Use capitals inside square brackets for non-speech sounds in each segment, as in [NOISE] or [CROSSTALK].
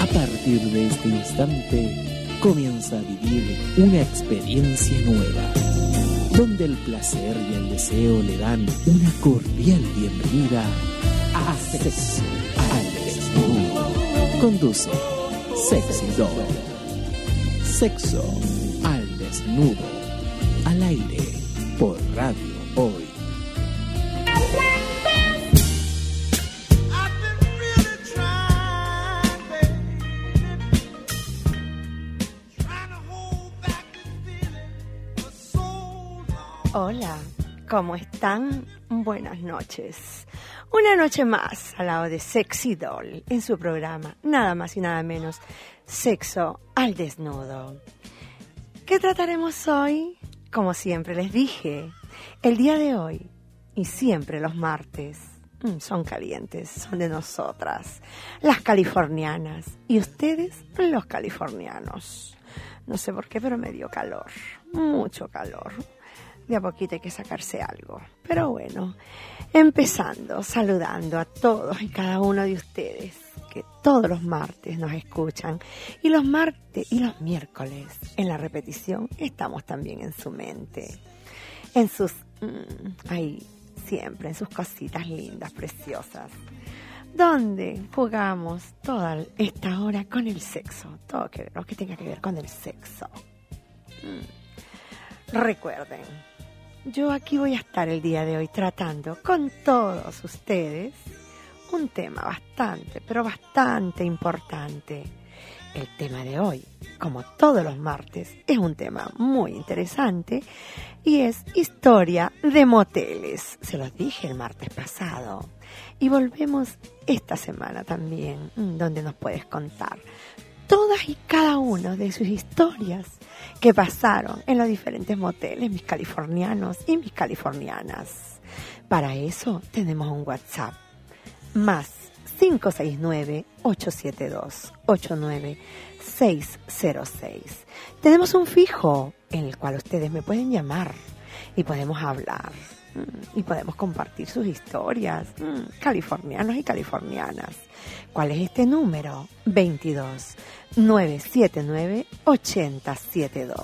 A partir de este instante comienza a vivir una experiencia nueva, donde el placer y el deseo le dan una cordial bienvenida a Sexo al Desnudo. Conduce Sexy Dog. Sexo al Desnudo. Al aire por Radio Hoy. ¿Cómo están? Buenas noches. Una noche más al lado de Sexy Doll en su programa, nada más y nada menos, Sexo al Desnudo. ¿Qué trataremos hoy? Como siempre les dije, el día de hoy y siempre los martes mm, son calientes, son de nosotras, las californianas, y ustedes los californianos. No sé por qué, pero me dio calor, mucho calor de a poquito hay que sacarse algo. Pero bueno, empezando saludando a todos y cada uno de ustedes que todos los martes nos escuchan y los martes y los miércoles en la repetición estamos también en su mente, en sus mm, ahí siempre en sus cositas lindas, preciosas, donde jugamos toda esta hora con el sexo, todo lo que tenga que ver con el sexo. Mm. Recuerden, yo aquí voy a estar el día de hoy tratando con todos ustedes un tema bastante, pero bastante importante. El tema de hoy, como todos los martes, es un tema muy interesante y es historia de moteles. Se los dije el martes pasado. Y volvemos esta semana también, mm, donde nos puedes contar todas y cada una de sus historias que pasaron en los diferentes moteles, mis californianos y mis californianas. Para eso tenemos un WhatsApp más 569-872-89606. Tenemos un fijo en el cual ustedes me pueden llamar y podemos hablar y podemos compartir sus historias, mm, californianos y californianas. ¿Cuál es este número? 22 979 8072.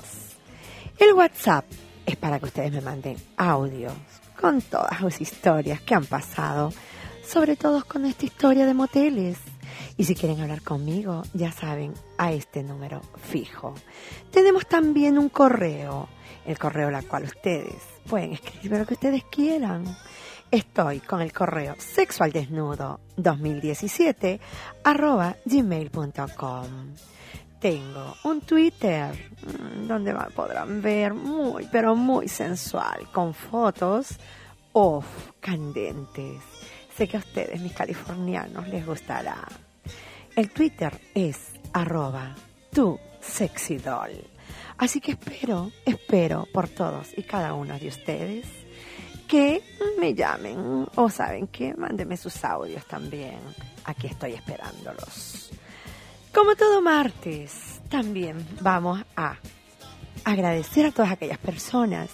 El WhatsApp es para que ustedes me manden audios con todas las historias que han pasado, sobre todo con esta historia de moteles. Y si quieren hablar conmigo, ya saben, a este número fijo. Tenemos también un correo, el correo al cual ustedes pueden escribir lo que ustedes quieran. Estoy con el correo sexualdesnudo 2017 arroba gmail.com. Tengo un Twitter mm, donde podrán ver muy, pero muy sensual, con fotos off, candentes. Sé que a ustedes, mis californianos, les gustará. El Twitter es arroba tu. Así que espero, espero por todos y cada uno de ustedes que me llamen o saben que mándenme sus audios también. Aquí estoy esperándolos. Como todo martes, también vamos a agradecer a todas aquellas personas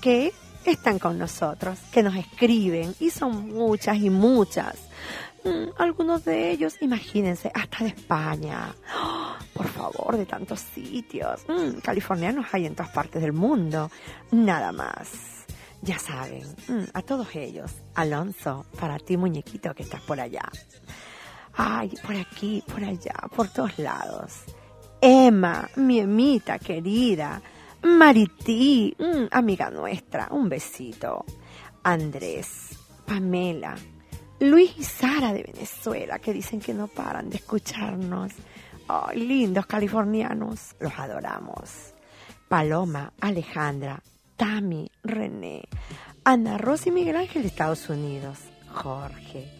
que están con nosotros, que nos escriben, y son muchas y muchas. Mm, algunos de ellos, imagínense, hasta de España. De tantos sitios. Mm, californianos hay en todas partes del mundo. Nada más ya saben, mm, a todos ellos, Alonso, para ti muñequito que estás por allá. Ay, por aquí, por allá, por todos lados. Emma, mi Emita querida. Marití, mm, amiga nuestra, un besito. Andrés, Pamela, Luis y Sara de Venezuela, que dicen que no paran de escucharnos. Lindos californianos, los adoramos. Paloma, Alejandra, Tami, René, Ana Rosa y Miguel Ángel de Estados Unidos, Jorge,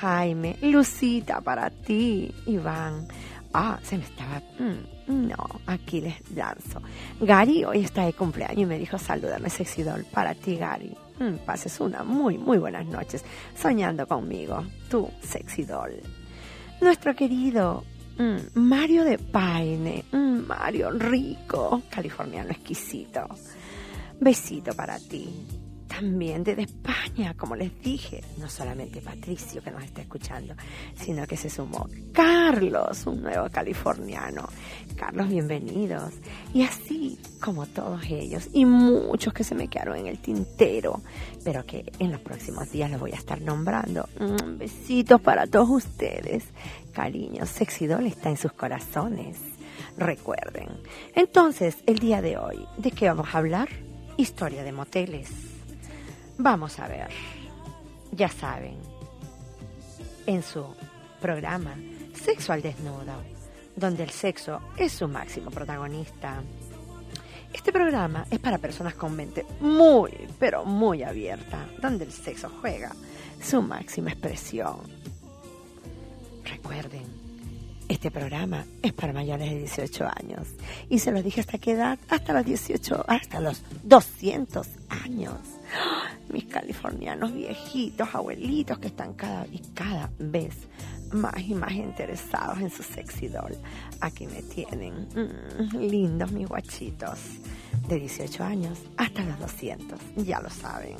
Jaime, Lucita para ti, Iván. Ah, se me estaba... Mm, no, aquí les danzo. Gary hoy está de cumpleaños y me dijo salúdame sexy doll para ti Gary. Mm, pases una muy, muy buenas noches soñando conmigo, tú sexy doll. Nuestro querido mm, Mario de Paine, Mario rico, californiano exquisito. Besito para ti. También desde España, como les dije, no solamente Patricio que nos está escuchando, sino que se sumó Carlos, un nuevo californiano. Carlos, bienvenidos. Y así como todos ellos y muchos que se me quedaron en el tintero, pero que en los próximos días los voy a estar nombrando. Mm, besitos para todos ustedes. Cariño, Sexidol está en sus corazones. Recuerden. Entonces, el día de hoy, ¿de qué vamos a hablar? Historia de moteles. Vamos a ver. Ya saben, en su programa Sexo al Desnudo, donde el sexo es su máximo protagonista. Este programa es para personas con mente muy, pero muy abierta, donde el sexo juega su máxima expresión. Recuerden, este programa es para mayores de 18 años. Y se los dije hasta qué edad? Hasta los 18, hasta los 200 años. Mis californianos viejitos, abuelitos que están cada y cada vez más y más interesados en su sexy doll. Aquí me tienen. Mm, lindos mis guachitos. De 18 años hasta los 200. Ya lo saben.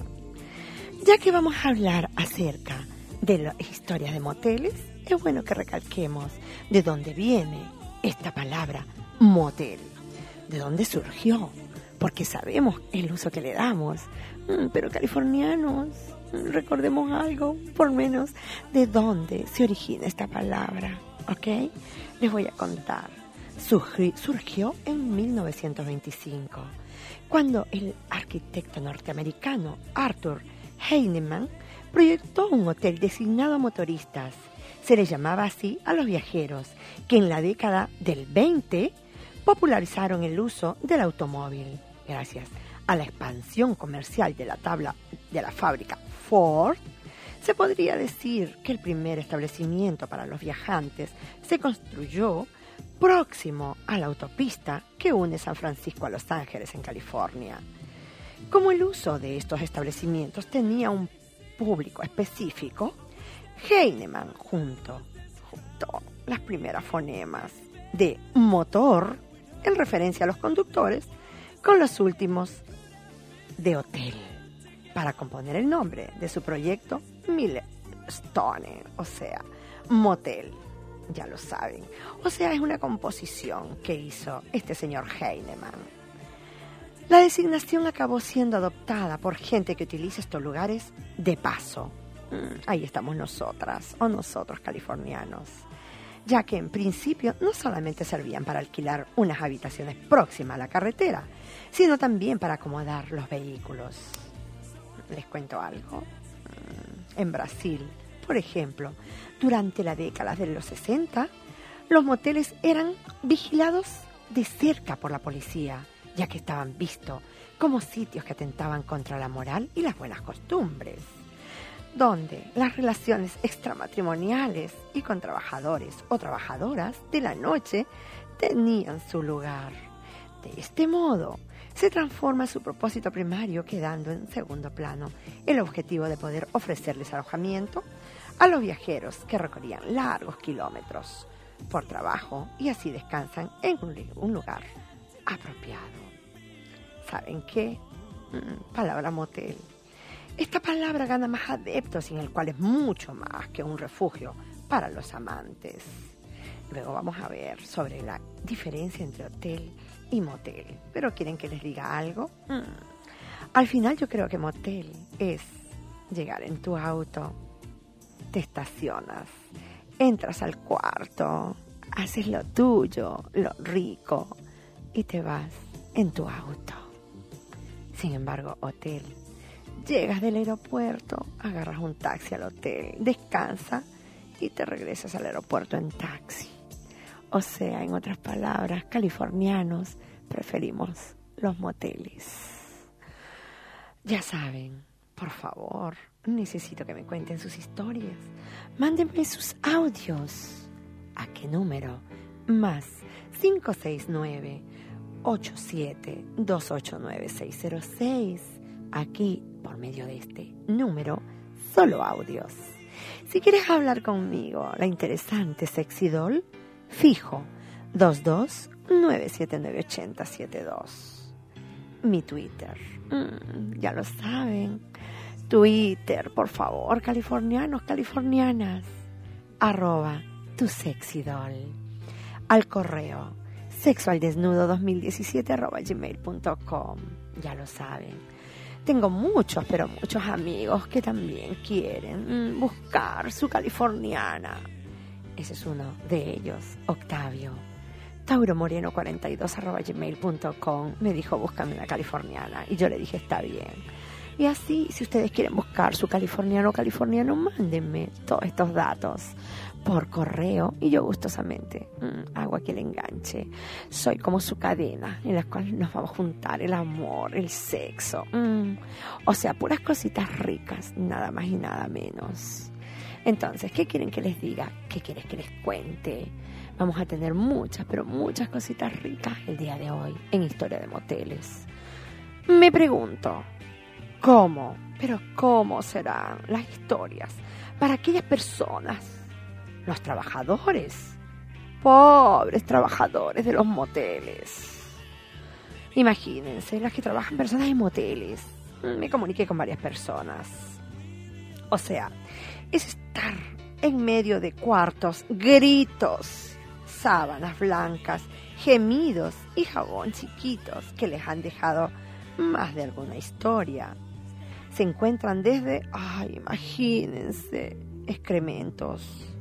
Ya que vamos a hablar acerca de las historias de moteles, es bueno que recalquemos de dónde viene esta palabra motel, de dónde surgió, porque sabemos el uso que le damos. Mm, pero californianos, mm, recordemos algo, por menos, de dónde se origina esta palabra, ¿ok? Les voy a contar. Surgió en 1925, cuando el arquitecto norteamericano Arthur Heinemann proyectó un hotel designado a motoristas se le llamaba así a los viajeros, que en la década del 20 popularizaron el uso del automóvil, gracias a la expansión comercial de la tabla de la fábrica Ford. Se podría decir que el primer establecimiento para los viajantes se construyó próximo a la autopista que une San Francisco a Los Ángeles en California. Como el uso de estos establecimientos tenía un público específico, Heinemann junto, junto las primeras fonemas de motor en referencia a los conductores con los últimos de hotel para componer el nombre de su proyecto Stone, o sea, motel. Ya lo saben. O sea, es una composición que hizo este señor Heinemann. La designación acabó siendo adoptada por gente que utiliza estos lugares de paso Mm, ahí estamos nosotras o nosotros californianos, ya que en principio no solamente servían para alquilar unas habitaciones próximas a la carretera, sino también para acomodar los vehículos. Les cuento algo. Mm, en Brasil, por ejemplo, durante la década de los 60, los moteles eran vigilados de cerca por la policía, ya que estaban vistos como sitios que atentaban contra la moral y las buenas costumbres donde las relaciones extramatrimoniales y con trabajadores o trabajadoras de la noche tenían su lugar. De este modo, se transforma su propósito primario quedando en segundo plano el objetivo de poder ofrecerles alojamiento a los viajeros que recorrían largos kilómetros por trabajo y así descansan en un lugar apropiado. ¿Saben qué? Mm, palabra motel esta palabra gana más adeptos en el cual es mucho más que un refugio para los amantes. Luego vamos a ver sobre la diferencia entre hotel y motel. ¿Pero quieren que les diga algo? Mm. Al final yo creo que motel es llegar en tu auto, te estacionas, entras al cuarto, haces lo tuyo, lo rico y te vas en tu auto. Sin embargo, hotel Llegas del aeropuerto, agarras un taxi al hotel, descansa y te regresas al aeropuerto en taxi. O sea, en otras palabras, californianos preferimos los moteles. Ya saben, por favor, necesito que me cuenten sus historias. Mándenme sus audios. ¿A qué número? Más 569 87 289 606. Aquí por medio de este número, solo audios. Si quieres hablar conmigo, la interesante Sexy Doll, fijo 22 979 8072. mi Twitter. Mm, ya lo saben. Twitter, por favor, californianos, californianas. Arroba tu sexy doll. Al correo sexualdesnudo2017 arroba gmail.com. Ya lo saben. Tengo muchos, pero muchos amigos que también quieren buscar su californiana. Ese es uno de ellos, Octavio. Tauromoreno42 arroba gmail.com me dijo búscame una californiana y yo le dije está bien. Y así, si ustedes quieren buscar su californiano o californiano, mándenme todos estos datos por correo y yo gustosamente mm, hago aquí el enganche. Soy como su cadena en la cual nos vamos a juntar el amor, el sexo. Mm. O sea, puras cositas ricas, nada más y nada menos. Entonces, ¿qué quieren que les diga? ¿Qué quieres que les cuente? Vamos a tener muchas, pero muchas cositas ricas el día de hoy en Historia de Moteles. Me pregunto, ¿cómo? Pero ¿cómo serán las historias para aquellas personas los trabajadores. Pobres trabajadores de los moteles. Imagínense, las que trabajan personas en moteles. Me comuniqué con varias personas. O sea, es estar en medio de cuartos, gritos, sábanas blancas, gemidos y jabón chiquitos que les han dejado más de alguna historia. Se encuentran desde, ay, imagínense, excrementos,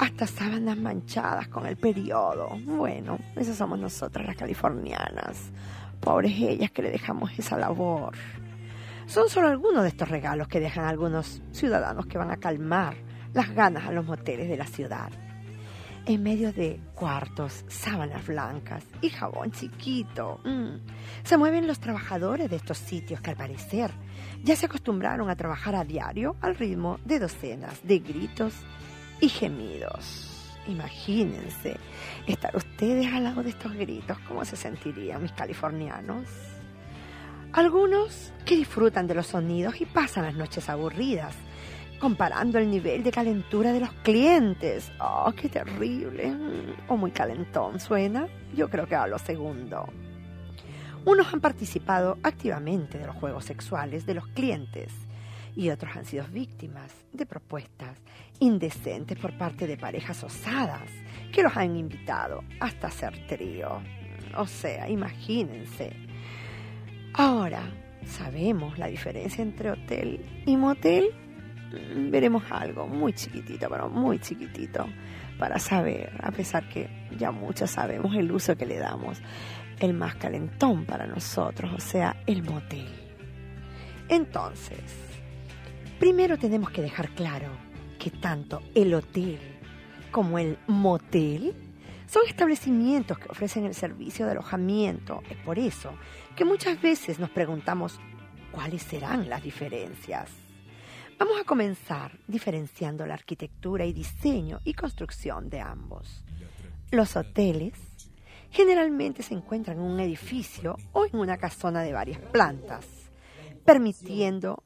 hasta sábanas manchadas con el periodo. Bueno, esas somos nosotras las californianas. Pobres ellas que le dejamos esa labor. Son solo algunos de estos regalos que dejan algunos ciudadanos que van a calmar las ganas a los moteles de la ciudad. En medio de cuartos, sábanas blancas y jabón chiquito, mm, se mueven los trabajadores de estos sitios que al parecer ya se acostumbraron a trabajar a diario al ritmo de docenas de gritos y gemidos. Imagínense estar ustedes al lado de estos gritos, ¿cómo se sentirían mis californianos? Algunos que disfrutan de los sonidos y pasan las noches aburridas, comparando el nivel de calentura de los clientes. ¡Oh, qué terrible! O muy calentón suena. Yo creo que a lo segundo. Unos han participado activamente de los juegos sexuales de los clientes y otros han sido víctimas de propuestas indecentes por parte de parejas osadas que los han invitado hasta hacer trío. O sea, imagínense. Ahora, ¿sabemos la diferencia entre hotel y motel? Veremos algo muy chiquitito, pero muy chiquitito, para saber, a pesar que ya muchos sabemos el uso que le damos, el más calentón para nosotros, o sea, el motel. Entonces, primero tenemos que dejar claro que tanto el hotel como el motel son establecimientos que ofrecen el servicio de alojamiento. Es por eso que muchas veces nos preguntamos cuáles serán las diferencias. Vamos a comenzar diferenciando la arquitectura y diseño y construcción de ambos. Los hoteles generalmente se encuentran en un edificio o en una casona de varias plantas, permitiendo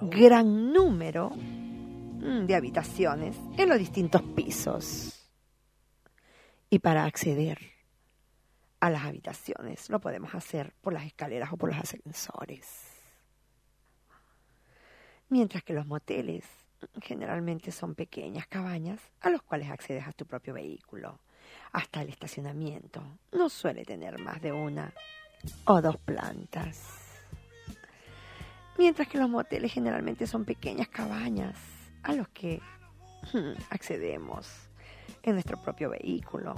gran número Mm, de habitaciones en los distintos pisos. Y para acceder a las habitaciones lo podemos hacer por las escaleras o por los ascensores. Mientras que los moteles generalmente son pequeñas cabañas a los cuales accedes a tu propio vehículo. Hasta el estacionamiento no suele tener más de una o dos plantas. Mientras que los moteles generalmente son pequeñas cabañas a los que hmm, accedemos en nuestro propio vehículo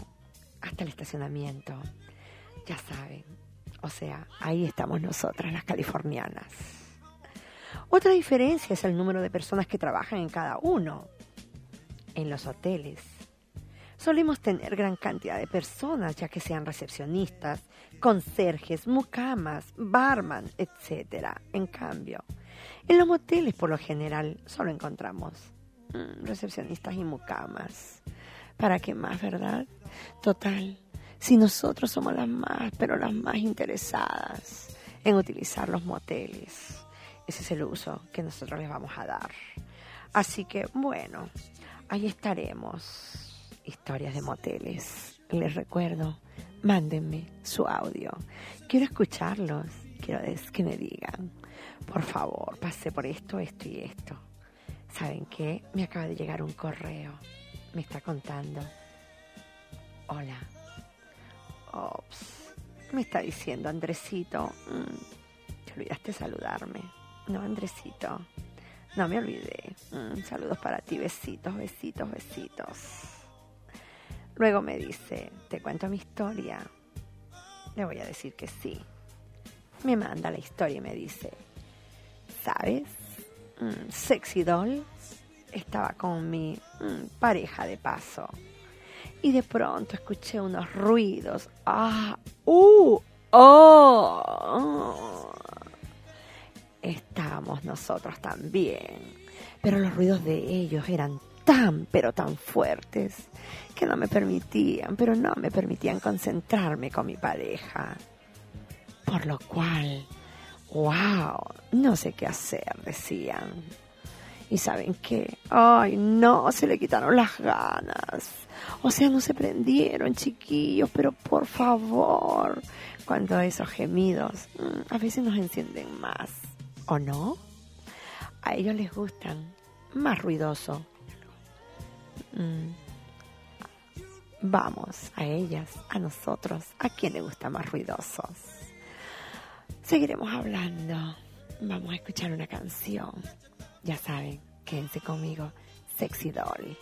hasta el estacionamiento. Ya saben, o sea, ahí estamos nosotras, las californianas. Otra diferencia es el número de personas que trabajan en cada uno. En los hoteles solemos tener gran cantidad de personas, ya que sean recepcionistas, conserjes, mucamas, barman, etc. En cambio, en los moteles, por lo general, solo encontramos mm, recepcionistas y mucamas. ¿Para qué más, verdad? Total, si nosotros somos las más, pero las más interesadas en utilizar los moteles, ese es el uso que nosotros les vamos a dar. Así que, bueno, ahí estaremos. Historias de moteles. Les recuerdo, mándenme su audio. Quiero escucharlos quiero que me digan, por favor, pasé por esto, esto y esto. ¿Saben qué? Me acaba de llegar un correo. Me está contando. Hola. Ops. Me está diciendo Andresito. mm, te olvidaste saludarme. No, Andresito. No me olvidé. Mm, saludos para ti. Besitos, besitos, besitos. Luego me dice, ¿te cuento mi historia? Le voy a decir que sí. Me manda la historia y me dice, ¿sabes? Mm, sexy Doll estaba con mi mm, pareja de paso. Y de pronto escuché unos ruidos. ¡Ah! ¡Uh! ¡Oh! Estábamos nosotros también. Pero los ruidos de ellos eran tan, pero tan fuertes que no me permitían, pero no me permitían concentrarme con mi pareja. Por lo cual, wow, no sé qué hacer, decían. ¿Y saben qué? Ay, no, se le quitaron las ganas. O sea, no se prendieron, chiquillos, pero por favor, cuando esos gemidos mm, a veces nos encienden más, ¿o no? A ellos les gustan más ruidoso. Mm. Vamos, a ellas, a nosotros, ¿a quién le gusta más ruidosos? Seguiremos hablando. Vamos a escuchar una canción. Ya saben, quédense conmigo. Sexy Doll.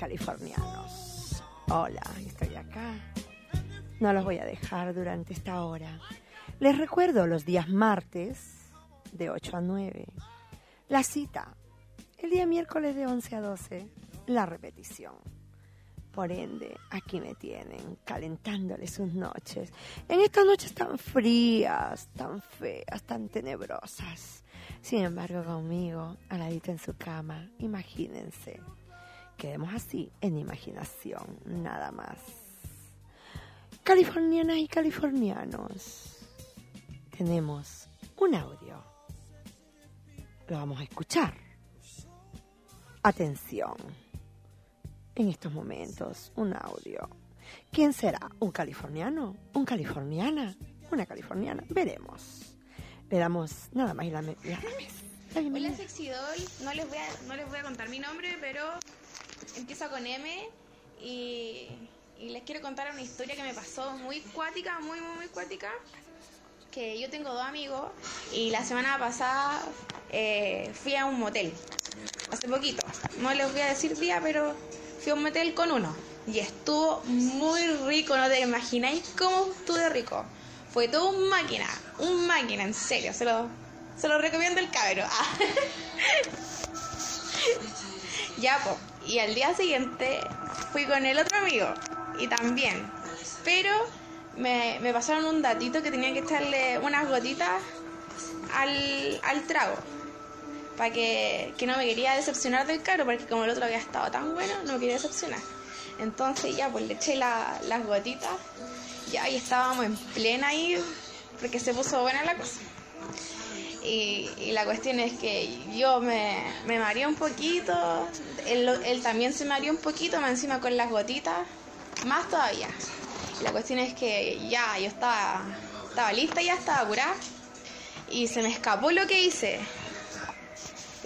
Californianos. Hola, estoy acá. No los voy a dejar durante esta hora. Les recuerdo los días martes de 8 a 9. La cita. El día miércoles de 11 a 12. La repetición. Por ende, aquí me tienen, calentándoles sus noches. En estas noches tan frías, tan feas, tan tenebrosas. Sin embargo, conmigo, aladito en su cama, imagínense. Quedemos así, en imaginación, nada más. Californianas y californianos, tenemos un audio. Lo vamos a escuchar. Atención. En estos momentos, un audio. ¿Quién será? ¿Un californiano? ¿Un californiana? ¿Una californiana? Veremos. Le damos nada más y la, me- la- la Hola. Sexidol, no les voy a, no les voy a contar mi nombre, pero empieza con M y, les quiero contar una historia que me pasó muy cuática, muy, muy, muy cuática. Que yo tengo dos amigos y la semana pasada eh, fui a un motel, hace poquito. No les voy a decir día, pero fui a un motel con uno y estuvo muy rico, no te imagináis cómo estuvo rico. Fue todo un máquina, un máquina, en serio, se lo, se lo recomiendo el cabro. [LAUGHS] Ya, po. Y al día siguiente fui con el otro amigo y también. Pero me, me pasaron un datito que tenía que echarle unas gotitas al, al trago. Para que, que no me quería decepcionar del cabro, porque como el otro había estado tan bueno, no me quería decepcionar. Entonces ya, pues le eché la- las gotitas. Ya, y estábamos en plena ahí, porque se puso buena la cosa. Y, la cuestión es que yo me, me mareé un poquito, él, también se mareó un poquito, más encima con las gotitas, más todavía. La cuestión es que ya yo estaba, estaba lista, ya estaba curada, y se me escapó lo que hice.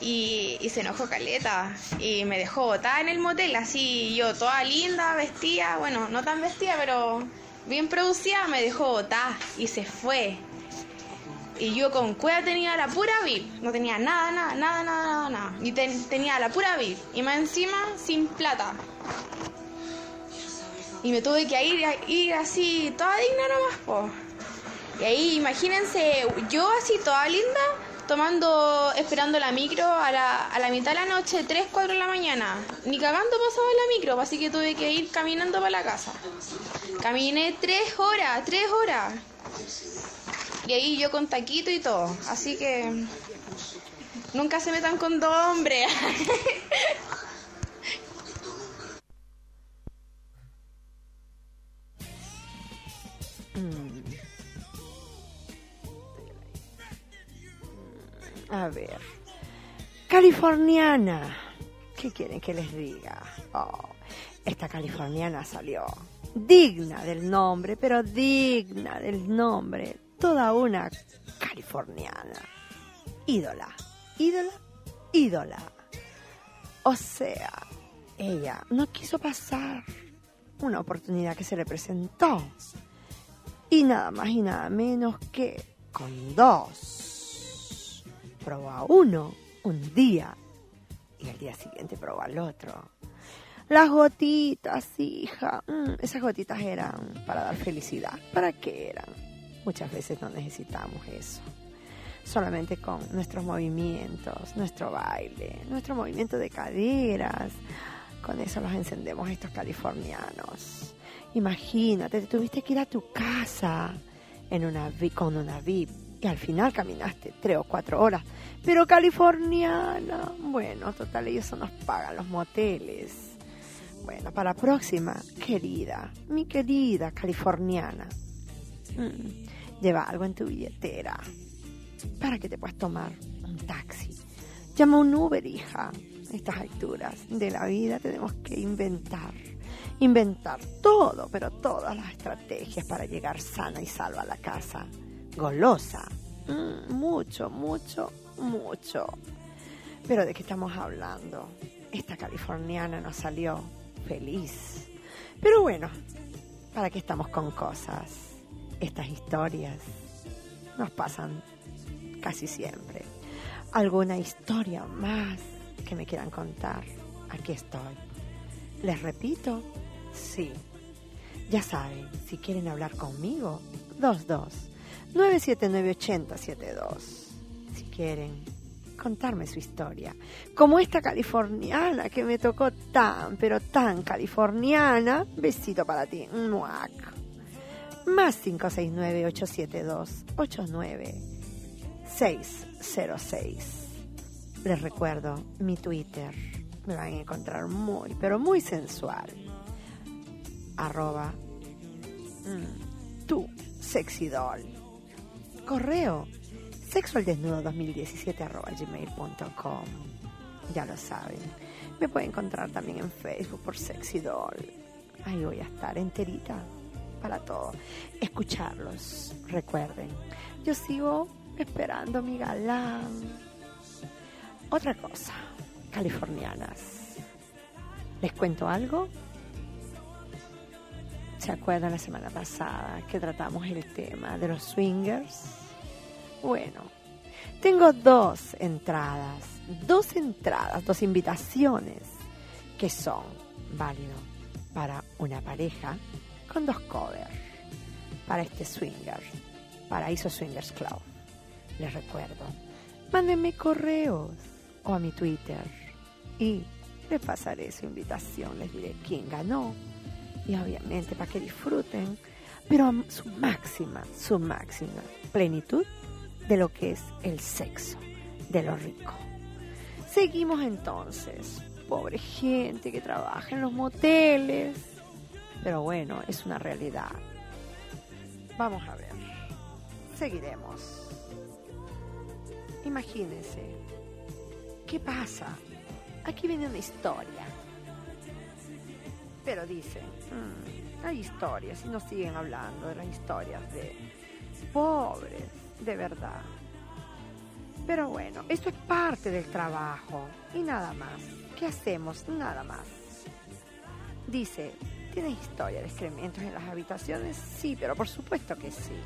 Y, y se enojó Caleta y me dejó botada en el motel, así yo toda linda, vestida, bueno, no tan vestida, pero bien producida, me dejó botada y se fue. Y yo con cueva tenía la pura VIP. No tenía nada, nada, nada, nada, nada, nada. Y ten- tenía la pura VIP. Y más encima sin plata. Y me tuve que ir, ir así, toda digna nomás, po. Y ahí, imagínense, yo así toda linda, tomando, esperando la micro a la, a la mitad de la noche, 3, 4 de la mañana. Ni cagando pasaba la micro, así que tuve que ir caminando para la casa. Caminé 3 horas, 3 horas. Y ahí yo con taquito y todo. Así que nunca se metan con dos hombres. [LAUGHS] A ver. Californiana. ¿Qué quieren que les diga? Oh, esta californiana salió digna del nombre, pero digna del nombre. Toda una californiana. Ídola. Ídola. Ídola. O sea, ella no quiso pasar una oportunidad que se le presentó. Y nada más y nada menos que con dos. Probó a uno un día y al día siguiente probó al otro. Las gotitas, hija. mm, esas gotitas eran para dar felicidad. ¿Para qué eran? Muchas veces no necesitamos eso. Solamente con nuestros movimientos, nuestro baile, nuestro movimiento de caderas. Con eso los encendemos estos californianos. Imagínate, te tuviste que ir a tu casa en una con una VIP y al final caminaste tres o cuatro horas. Pero californiana, bueno, total, ellos nos pagan los moteles. Bueno, para la próxima, querida, mi querida californiana, mm, lleva algo en tu billetera para que te puedas tomar un taxi. Llama un Uber, hija. A estas alturas de la vida tenemos que inventar, inventar todo, pero todas las estrategias para llegar sana y salva a la casa. Golosa. Mm, mucho, mucho, mucho. Pero ¿de qué estamos hablando? Esta californiana nos salió feliz. Pero bueno, ¿para qué estamos con cosas? Estas historias nos pasan casi siempre. ¿Alguna historia más que me quieran contar? aquí estoy. Les repito, sí. Ya saben, si quieren hablar conmigo, 22 979 8072. Si quieren contarme su historia, como esta californiana que me tocó tan, pero tan californiana, besito para ti. Muac. Más 569 872 89 606. Les recuerdo mi Twitter. Me van a encontrar muy, pero muy sensual. Arroba mm, tu sexy doll. Correo sexualdesnudo 2017 arroba gmail.com. Ya lo saben. Me pueden encontrar también en Facebook por sexy doll. Ahí voy a estar enterita para todo. Escucharlos, recuerden. Yo sigo esperando mi galán. Otra cosa, californianas. ¿Les cuento algo? ¿Se acuerdan la semana pasada que tratamos el tema de los swingers? Bueno, tengo dos entradas, dos entradas, dos invitaciones que son válidos para una pareja con dos covers para este swinger, Paraíso Swingers Club. Les recuerdo, mándenme correos o a mi Twitter y les pasaré su invitación, les diré quién ganó y obviamente para que disfruten, pero a su máxima, su máxima plenitud de lo que es el sexo, de lo rico. Seguimos entonces, pobre gente que trabaja en los moteles, pero bueno, es una realidad. Vamos a ver, seguiremos. Imagínense, ¿qué pasa? Aquí viene una historia. Pero dicen, "Mm, hay historias y nos siguen hablando de las historias de pobres, de verdad. Pero bueno, esto es parte del trabajo y nada más. ¿Qué hacemos? Nada más. Dice, ¿tiene historia de excrementos en las habitaciones? Sí, pero por supuesto que sí.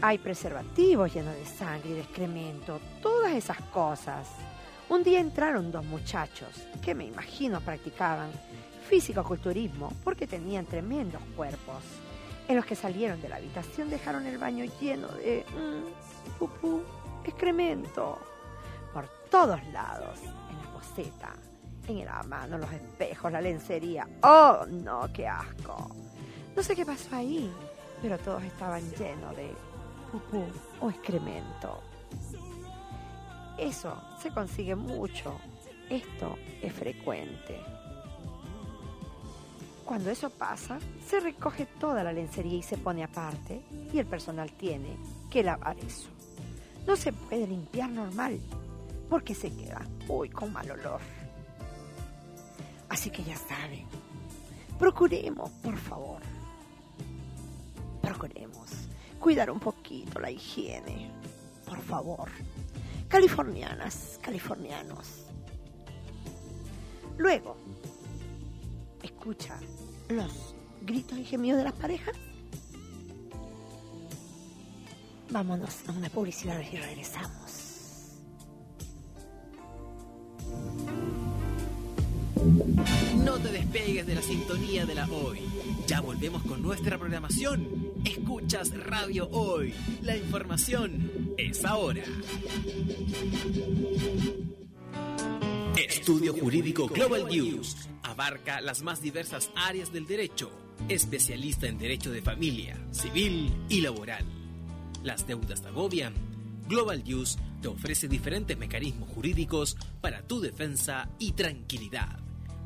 Hay preservativos llenos de sangre y de excremento, todas esas cosas. Un día entraron dos muchachos que me imagino practicaban físico-culturismo porque tenían tremendos cuerpos. En los que salieron de la habitación dejaron el baño lleno de mm, pupú, excremento, por todos lados, en la poseta, en el mano, los espejos, la lencería. ¡Oh, no, qué asco! No sé qué pasó ahí, pero todos estaban llenos de pupú o excremento. Eso se consigue mucho. Esto es frecuente. Cuando eso pasa, se recoge toda la lencería y se pone aparte y el personal tiene que lavar eso. No se puede limpiar normal porque se queda, uy, con mal olor. Así que ya saben, procuremos, por favor, procuremos cuidar un poquito la higiene, por favor. Californianas, californianos. Luego, escucha los gritos y gemidos de las parejas. Vámonos a una publicidad y regresamos. Despegues de la sintonía de la hoy. Ya volvemos con nuestra programación. Escuchas Radio Hoy. La información es ahora. Estudio Jurídico Global News. Abarca las más diversas áreas del derecho. Especialista en derecho de familia, civil y laboral. Las deudas te agobian. Global News te ofrece diferentes mecanismos jurídicos para tu defensa y tranquilidad.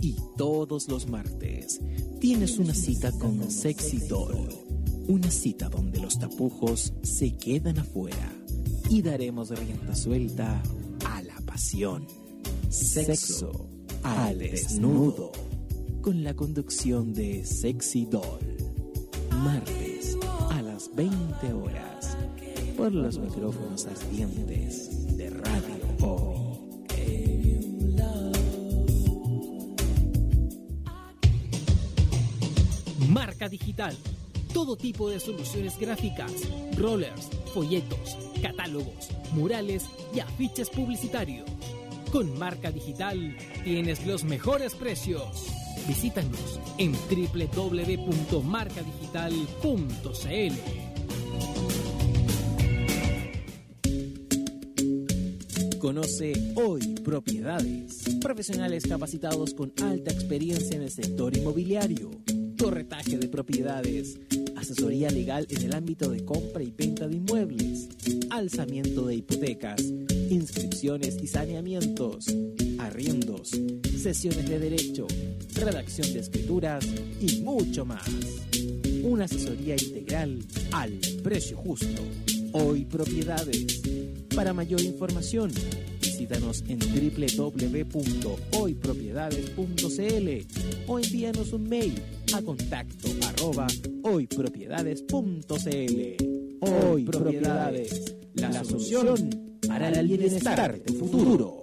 y todos los martes tienes una cita con Sexy Doll. Una cita donde los tapujos se quedan afuera y daremos rienda suelta a la pasión. Sexo al desnudo. con la conducción de Sexy Doll. Martes a las 20 horas por los micrófonos ardientes de Radio Marca Digital. Todo tipo de soluciones gráficas, rollers, folletos, catálogos, murales y afiches publicitarios. Con Marca Digital tienes los mejores precios. Visítanos en www.marcadigital.cl. Conoce hoy propiedades. Profesionales capacitados con alta experiencia en el sector inmobiliario. Corretaje de propiedades. Asesoría legal en el ámbito de compra y venta de inmuebles. Alzamiento de hipotecas. Inscripciones y saneamientos. Arriendos. Sesiones de derecho. Redacción de escrituras y mucho más. Una asesoría integral al precio justo. Hoy propiedades. Para mayor información, visítanos en www.hoypropiedades.cl o envíanos un mail a contacto arroba hoypropiedades.cl. Hoy Propiedades, la solución para el bienestar de tu futuro.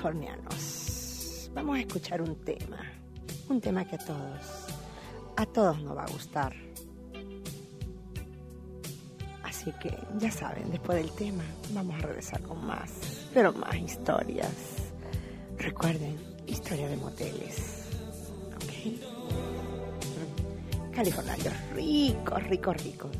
Californianos, vamos a escuchar un tema, un tema que a todos, a todos nos va a gustar. Así que ya saben, después del tema vamos a regresar con más, pero más historias. Recuerden, historia de moteles. ¿Ok? Californianos ricos, ricos, ricos.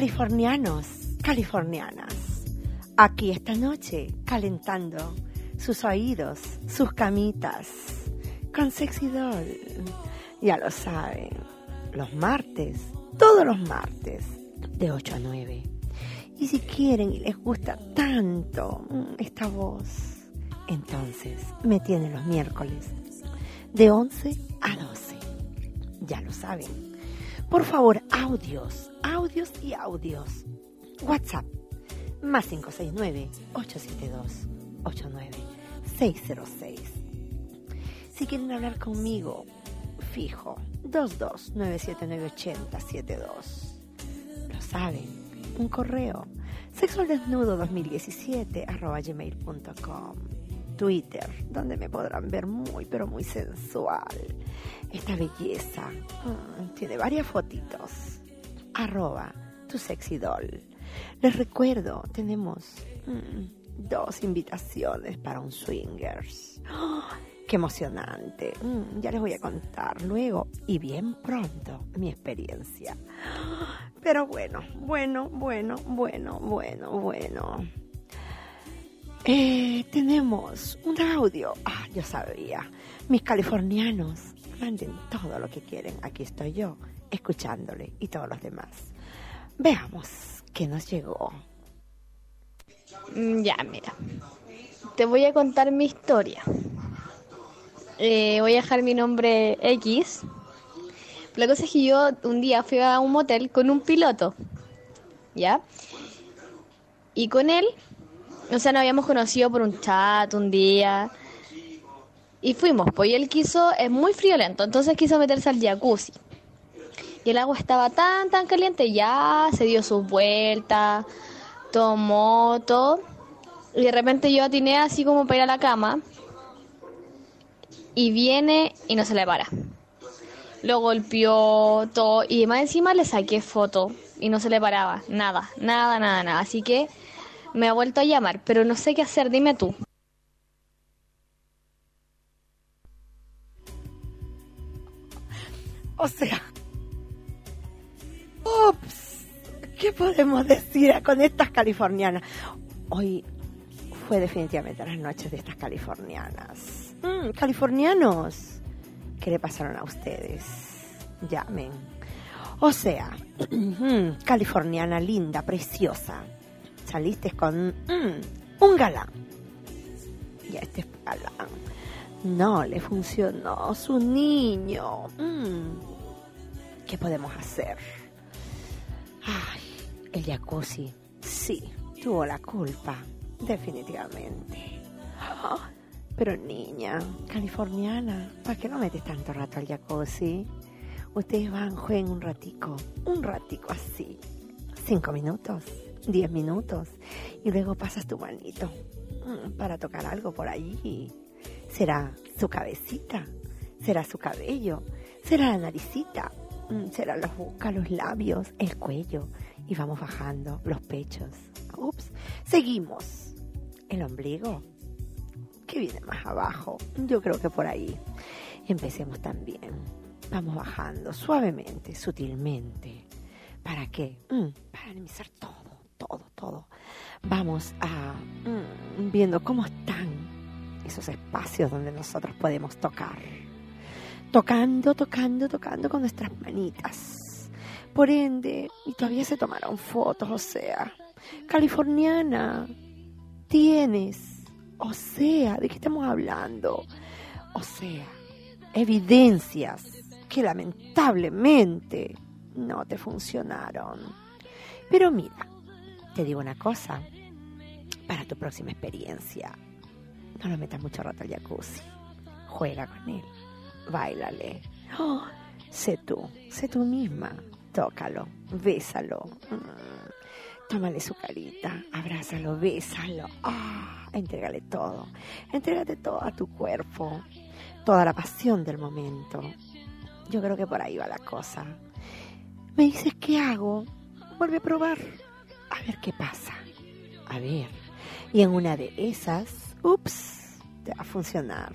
Californianos, californianas. Aquí esta noche, calentando sus oídos, sus camitas, con Sexy Doll. Ya lo saben, los martes, todos los martes, de 8 a 9. Y si quieren y les gusta tanto mm, esta voz, entonces me tienen los miércoles, de 11 a 12. Ya lo saben. Por favor, audios, audios y audios. WhatsApp, más 569-872-89-606. Si quieren hablar conmigo, fijo, 22-979-8072. Lo saben, un correo, sexualdesnudo 2017 arroba gmail.com. Twitter, donde me podrán ver muy, pero muy sensual. Esta belleza mm, tiene varias fotitos. Arroba tu sexy doll. Les recuerdo, tenemos mm, dos invitaciones para un swingers. ¡Oh! ¡Qué emocionante! Mm, ya les voy a contar luego y bien pronto mi experiencia. Pero bueno, bueno, bueno, bueno, bueno, bueno. Eh, tenemos un audio. Ah, yo sabía. Mis californianos, manden todo lo que quieren. Aquí estoy yo, escuchándole y todos los demás. Veamos qué nos llegó. Mm, Ya, mira. Te voy a contar mi historia. Eh, voy a dejar mi nombre X. La cosa es que yo un día fui a un motel con un piloto. ¿Ya? Y con él, o sea, nos habíamos conocido por un chat un día. Y fuimos, pues y él quiso, es muy friolento, entonces quiso meterse al jacuzzi. Y el agua estaba tan, tan caliente, ya se dio sus vueltas, tomó todo. Y de repente yo atiné así como para ir a la cama. Y viene y no se le para. Lo golpeó todo. Y más encima le saqué foto. Y no se le paraba. Nada, nada, nada, nada. Así que me ha vuelto a llamar. Pero no sé qué hacer. Dime tú. O sea, ups, ¿qué podemos decir con estas californianas? Hoy fue definitivamente las noches de estas californianas. Mm, californianos, ¿qué le pasaron a ustedes? Llamen. O sea, [CLEARS THROAT] mm, californiana linda, preciosa. Saliste con mm, un galán. Y a este galán no le funcionó su niño. Mm, ¿Qué podemos hacer? Ay, el jacuzzi, sí, tuvo la culpa, definitivamente. Ah, pero niña, californiana, ¿para qué no metes tanto rato al jacuzzi? Ustedes van, jueguen un ratico, un ratico así, cinco minutos, diez minutos, y luego pasas tu manito mm, para tocar algo por allí. ¿Será su cabecita? ¿Será su cabello? ¿Será la naricita? Mm, ¿Será la boca, los labios, el cuello? Y vamos bajando los pechos. Ups, seguimos. El ombligo. ¿Qué viene más abajo? Yo creo que por ahí. Empecemos también. Vamos bajando suavemente, sutilmente. ¿Para qué? Mm, para minimizar todo, todo, todo. Vamos a mm, viendo cómo están esos espacios donde nosotros podemos tocar. Tocando, tocando, tocando con nuestras manitas. Por ende, y todavía se tomaron fotos, o sea, californiana, tienes, o sea, ¿de qué estamos hablando? O sea, evidencias que lamentablemente no te funcionaron. Pero mira, te digo una cosa, para tu próxima experiencia, no lo metas mucho rato al jacuzzi. Juega con él. Báilale. Oh, sé tú. Sé tú misma. Tócalo. Bésalo. Mm. Tómale su carita. Abrázalo. Bésalo. Ah, entrégale todo. Entrégate todo a tu cuerpo. Toda la pasión del momento. Yo creo que por ahí va la cosa. Me dices, ¿qué hago? Vuelve a probar. A ver qué pasa. A ver. Y en una de esas, ups, te va a funcionar.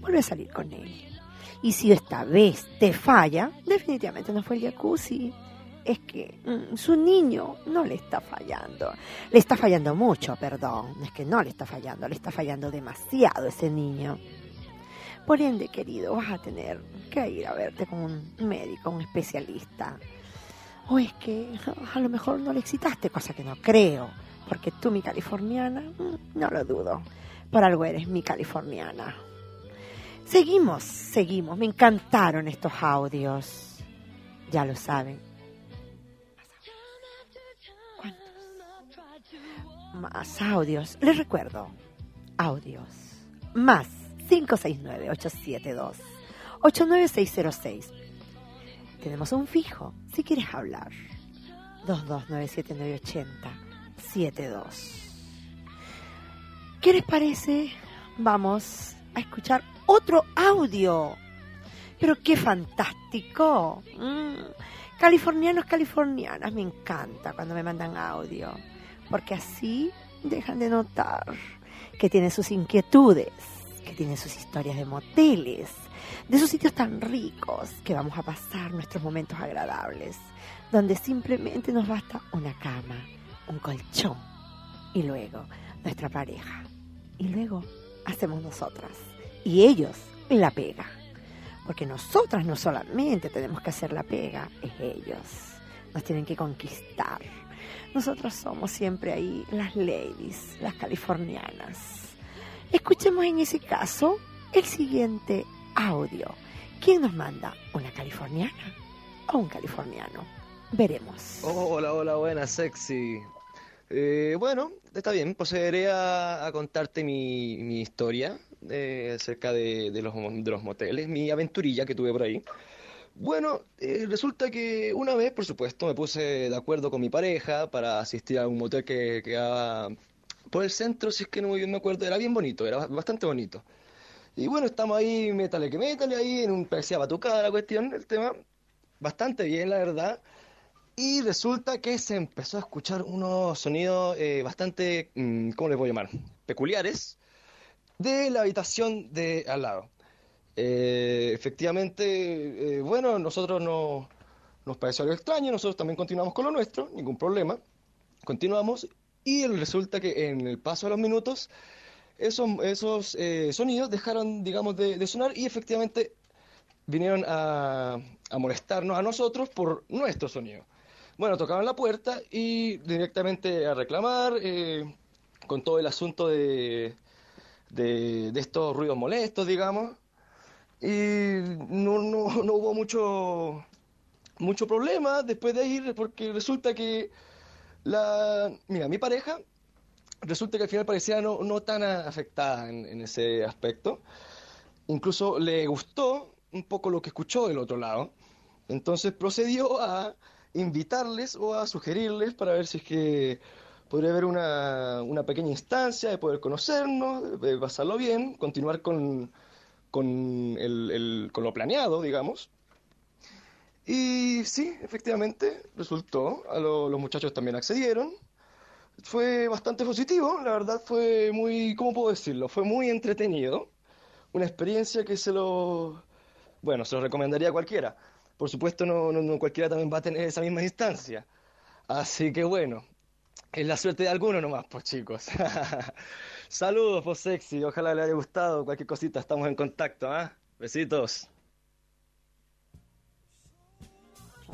Vuelve a salir con él. Y si esta vez te falla, definitivamente no fue el jacuzzi. es que mm, su niño no le está fallando. Le está fallando mucho, perdón. Es que no le está fallando, le está fallando demasiado ese niño. Por ende, querido, vas a tener que ir a verte con un médico, un especialista. O es que a lo mejor no le excitaste, cosa que no creo. Porque tú, mi californiana, mm, no lo dudo. Por algo eres mi californiana. Seguimos, seguimos. Me encantaron estos audios. Ya lo saben. ¿Cuántos? Más audios. Les recuerdo. Audios. Más 569-872-89606. Tenemos un fijo, si quieres hablar. 2297-980-72. ¿Qué les parece? Vamos a escuchar otro audio. Pero qué fantástico. Mm. Californianos, californianas, me encanta cuando me mandan audio. Porque así dejan de notar que tienen sus inquietudes, que tienen sus historias de moteles, de esos sitios tan ricos que vamos a pasar nuestros momentos agradables, donde simplemente nos basta una cama, un colchón y luego nuestra pareja. Y luego hacemos nosotras y ellos la pega. Porque nosotras no solamente tenemos que hacer la pega, es ellos. Nos tienen que conquistar. Nosotros somos siempre ahí las ladies, las californianas. Escuchemos en ese caso el siguiente audio. ¿Quién nos manda? ¿Una californiana o un californiano? Veremos. Hola, hola, buena, sexy. Eh, bueno, está bien, procederé a, contarte mi, mi historia eh, acerca de, los, de los moteles, mi aventurilla que tuve por ahí. Bueno, eh, resulta que una vez, por supuesto, me puse de acuerdo con mi pareja para asistir a un motel que quedaba por el centro, si es que no me acuerdo, era bien bonito, era bastante bonito. Y bueno, estamos ahí, métale que métale ahí, en un parecía batucada la cuestión, el tema, bastante bien, la verdad. Y resulta que se empezó a escuchar unos sonidos eh, bastante, mm, ¿cómo les voy a llamar? Peculiares de la habitación de al lado. Eh, efectivamente, eh, bueno, nosotros no, nos pareció algo extraño, nosotros también continuamos con lo nuestro, ningún problema. Continuamos y resulta que en el paso de los minutos esos, esos eh, sonidos dejaron, digamos, de, de sonar y efectivamente vinieron a, a molestarnos a nosotros por nuestro sonido. Bueno, tocaban la puerta y directamente a reclamar eh, con todo el asunto de, de, de estos ruidos molestos, digamos. Y no, no, no hubo mucho, mucho problema después de ir, porque resulta que la, mira, mi pareja, resulta que al final parecía no, no tan afectada en, en ese aspecto. Incluso le gustó un poco lo que escuchó del otro lado. Entonces procedió a invitarles o a sugerirles para ver si es que podría haber una, una pequeña instancia de poder conocernos, de pasarlo bien, continuar con, con, el, el- con lo planeado, digamos. Y sí, efectivamente, resultó. A lo- los muchachos también accedieron. Fue bastante positivo, la verdad fue muy, ¿cómo puedo decirlo? Fue muy entretenido. Una experiencia que se lo, bueno, se lo recomendaría a cualquiera. Por supuesto, no, no, cualquiera también va a tener esa misma instancia. Así que bueno, es la suerte de alguno nomás, pues chicos. [LAUGHS] Saludos, pues sexy. Ojalá le haya gustado. Cualquier cosita, estamos en contacto, ¿ah? Besitos.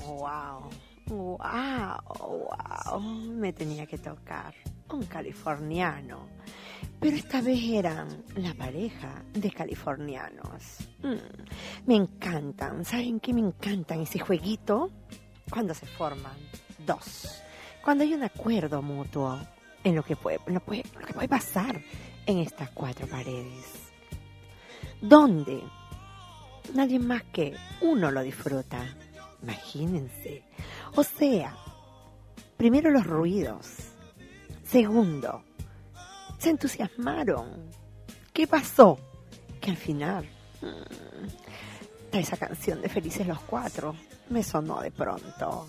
Wow, wow, wow. Me tenía que tocar un californiano. Pero esta vez eran la pareja de californianos. Mm, me encantan. ¿Saben qué me encantan? Ese jueguito. Cuando se forman dos. Cuando hay un acuerdo mutuo en lo que puede, lo puede- lo que puede pasar en estas cuatro paredes. Donde nadie más que uno lo disfruta. Imagínense. O sea, primero los ruidos. Segundo, se entusiasmaron. ¿Qué pasó? Que al final, mm, esa canción de Felices los Cuatro me sonó de pronto.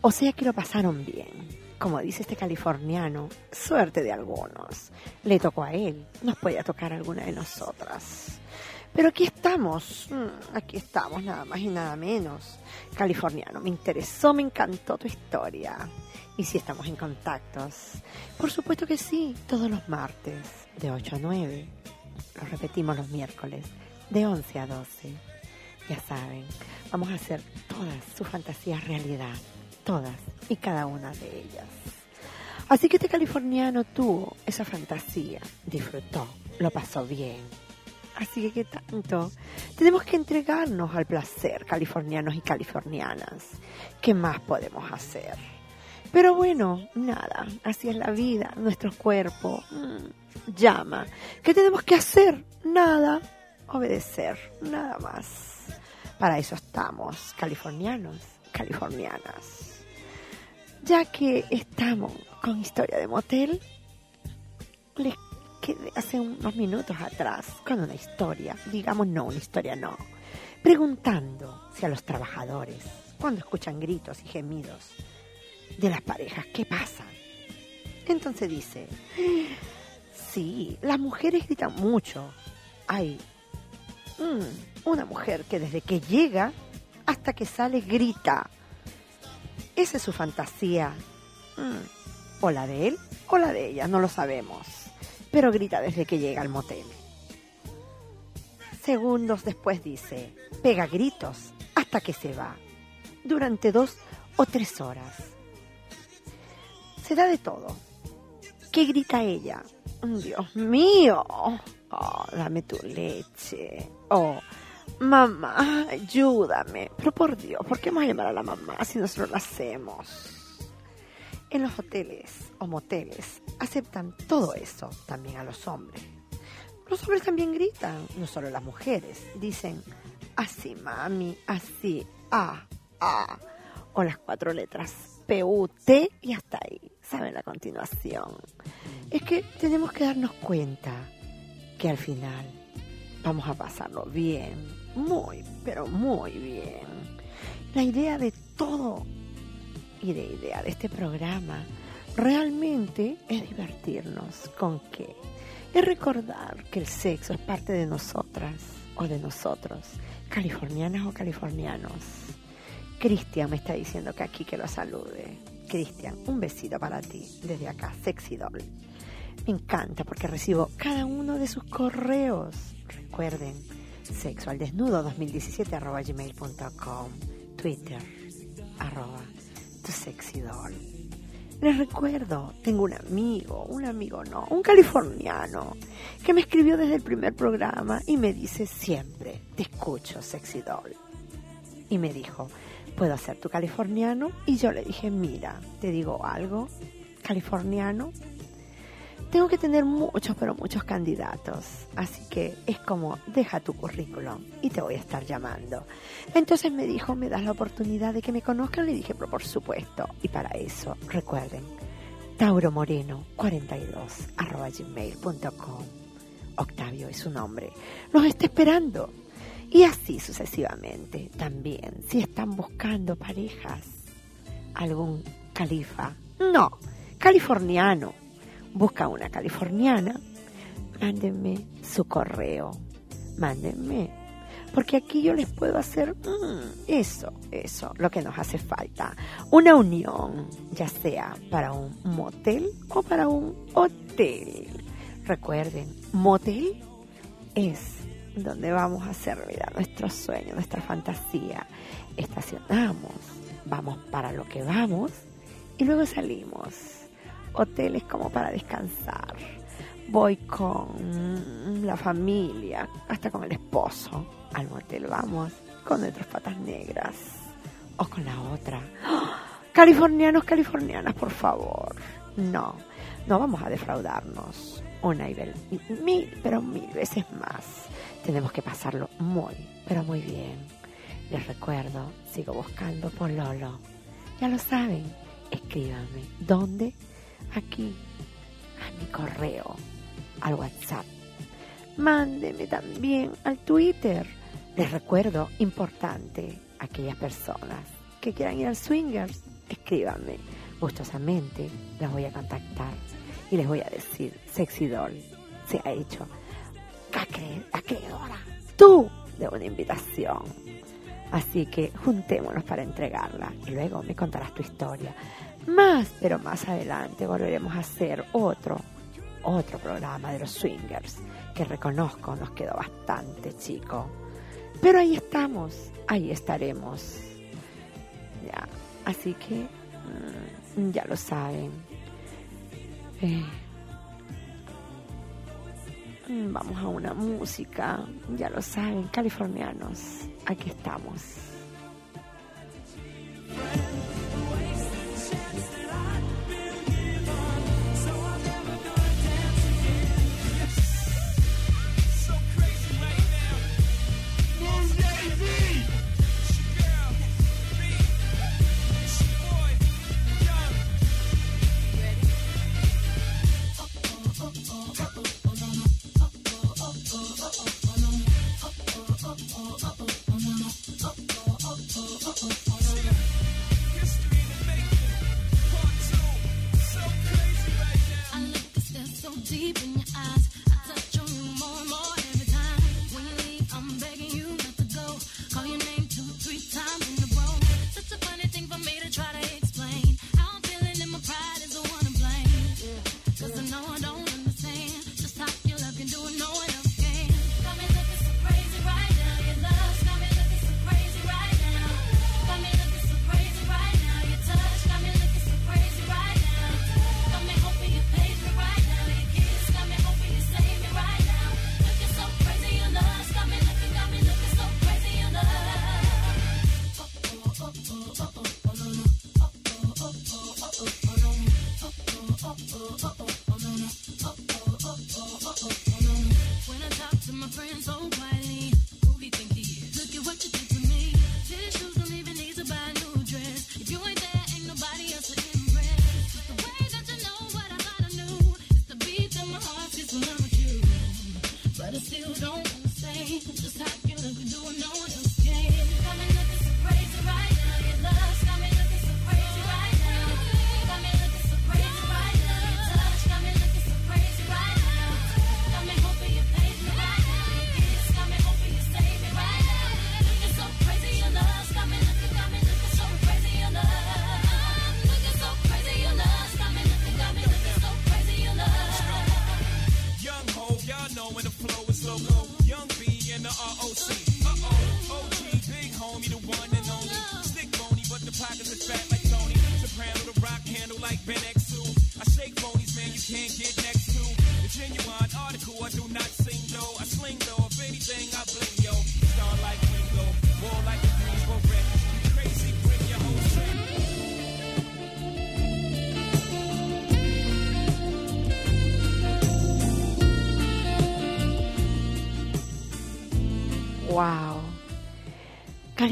O sea que lo pasaron bien. Como dice este californiano, suerte de algunos. Le tocó a él, nos podía tocar a alguna de nosotras. Pero aquí estamos, mm, aquí estamos, nada más y nada menos. Californiano, me interesó, me encantó tu historia. Y si estamos en contactos. Por supuesto que sí, todos los martes, de 8 a 9. Lo repetimos los miércoles, de 11 a 12. Ya saben, vamos a hacer todas sus fantasías realidad, todas y cada una de ellas. Así que este californiano tuvo esa fantasía, disfrutó, lo pasó bien. Así que qué tanto. Tenemos que entregarnos al placer, californianos y californianas. ¿Qué más podemos hacer? Pero bueno, nada, así es la vida, nuestro cuerpo mm, llama. ¿Qué tenemos que hacer? Nada, obedecer, nada más. Para eso estamos, californianos, californianas. Ya que estamos con historia de motel, les quedé hace unos minutos atrás con una historia, digamos no, una historia no, preguntando si a los trabajadores, cuando escuchan gritos y gemidos de las parejas, ¿qué pasa? Entonces dice, sí, las mujeres gritan mucho. Hay una mujer que desde que llega hasta que sale grita. Esa es su fantasía. Mm, O la de él o la de ella, no lo sabemos. Pero grita desde que llega al motel. Segundos después dice, pega gritos hasta que se va. Durante dos o tres horas. Se da de todo. ¿Qué grita ella? Dios mío. Oh, dame tu leche. Oh, mamá, ayúdame. Pero por Dios, ¿por qué vamos a llamar a la mamá si nosotros lo hacemos? En los hoteles o moteles aceptan todo eso también a los hombres. Los hombres también gritan, no solo las mujeres. Dicen, así mami, así, ah, ah. O las cuatro letras P-U-T y hasta ahí. ¿Saben la continuación? Es que tenemos que darnos cuenta que al final vamos a pasarlo bien, muy, pero muy bien. La idea de todo y de idea de este programa realmente es divertirnos. ¿Con qué? Es recordar que el sexo es parte de nosotras o de nosotros, californianas o californianos. Cristian me está diciendo que aquí que lo salude. Cristian, un besito para ti desde acá, Sexy Doll. Me encanta porque recibo cada uno de sus correos. Recuerden, sexualdesnudo 2017 arroba gmail.com, Twitter, arroba tu sexy doll. Les recuerdo, tengo un amigo, un amigo no, un californiano, que me escribió desde el primer programa y me dice siempre, te escucho, sexy doll. Y me dijo, ¿puedo ser tu californiano? Y yo le dije, mira, te digo algo, californiano, tengo que tener muchos, pero muchos candidatos. Así que es como, deja tu currículum y te voy a estar llamando. Entonces me dijo, ¿me das la oportunidad de que me conozcan? Le dije, pero por supuesto. Y para eso, recuerden, Tauro Moreno 42 arroba gmail.com. Octavio es su nombre. Los está esperando. Y así sucesivamente. También, si están buscando parejas, algún califa, no, californiano busca una californiana, mándenme su correo, mándenme, porque aquí yo les puedo hacer mm, eso, eso, lo que nos hace falta, una unión, ya sea para un motel o para un hotel. Recuerden, motel es donde vamos a hacer realidad nuestro sueño, nuestra fantasía. Estacionamos, vamos para lo que vamos y luego salimos hoteles como para descansar. Voy con la familia, hasta con el esposo. Al motel vamos con nuestras patas negras o con la otra. ¡Ah! Californianos, californianas, por favor. No, no vamos a defraudarnos. Una y mil, pero mil veces más. Tenemos que pasarlo muy, pero muy bien. Les recuerdo, sigo buscando por Lolo. Ya lo saben, escríbanme. ¿Dónde? Aquí a mi correo, al WhatsApp. Mándeme también al Twitter. Les recuerdo, importante, aquellas personas que quieran ir al Swingers, escríbanme. Gustosamente las voy a contactar y les voy a decir, Sexy Doll se ha hecho acre- acreedora tú de una invitación. Así que juntémonos para entregarla y luego me contarás tu historia. Más, pero más adelante volveremos a hacer otro, otro programa de los swingers, que reconozco nos quedó bastante chico. Pero ahí estamos, ahí estaremos. Ya, así que mm, ya lo saben. Eh, mm, vamos a una música, ya lo saben, californianos, aquí estamos.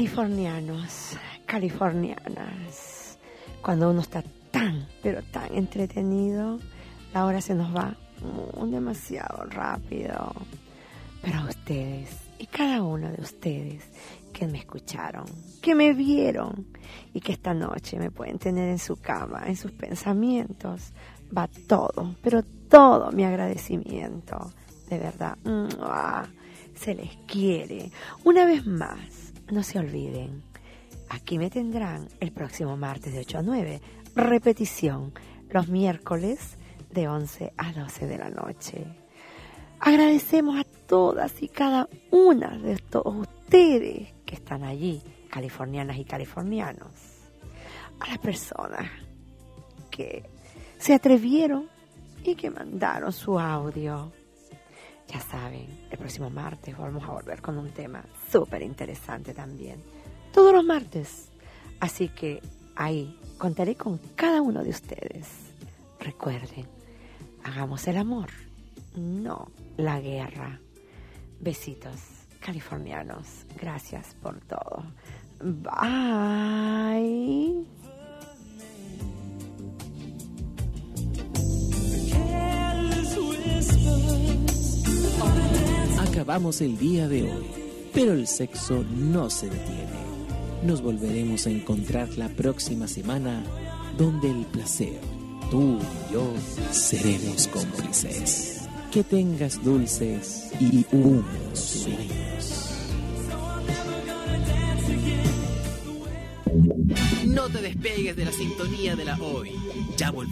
Californianos, californianas. Cuando uno está tan, pero tan entretenido, la hora se nos va demasiado rápido. Pero a ustedes y cada uno de ustedes que me escucharon, que me vieron y que esta noche me pueden tener en su cama, en sus pensamientos, va todo, pero todo mi agradecimiento. De verdad, se les quiere. Una vez más, no se olviden, aquí me tendrán el próximo martes de 8 a 9, repetición los miércoles de 11 a 12 de la noche. Agradecemos a todas y cada una de todos ustedes que están allí, californianas y californianos. A las personas que se atrevieron y que mandaron su audio. Ya saben, el próximo martes vamos a volver con un tema súper interesante también. Todos los martes. Así que ahí contaré con cada uno de ustedes. Recuerden, hagamos el amor, no la guerra. Besitos californianos. Gracias por todo. Bye. Acabamos el día de hoy, pero el sexo no se detiene. Nos volveremos a encontrar la próxima semana donde el placer, tú y yo, seremos cómplices. Que tengas dulces y húmedos sueños. No te despegues de la sintonía de la hoy. Ya volvemos.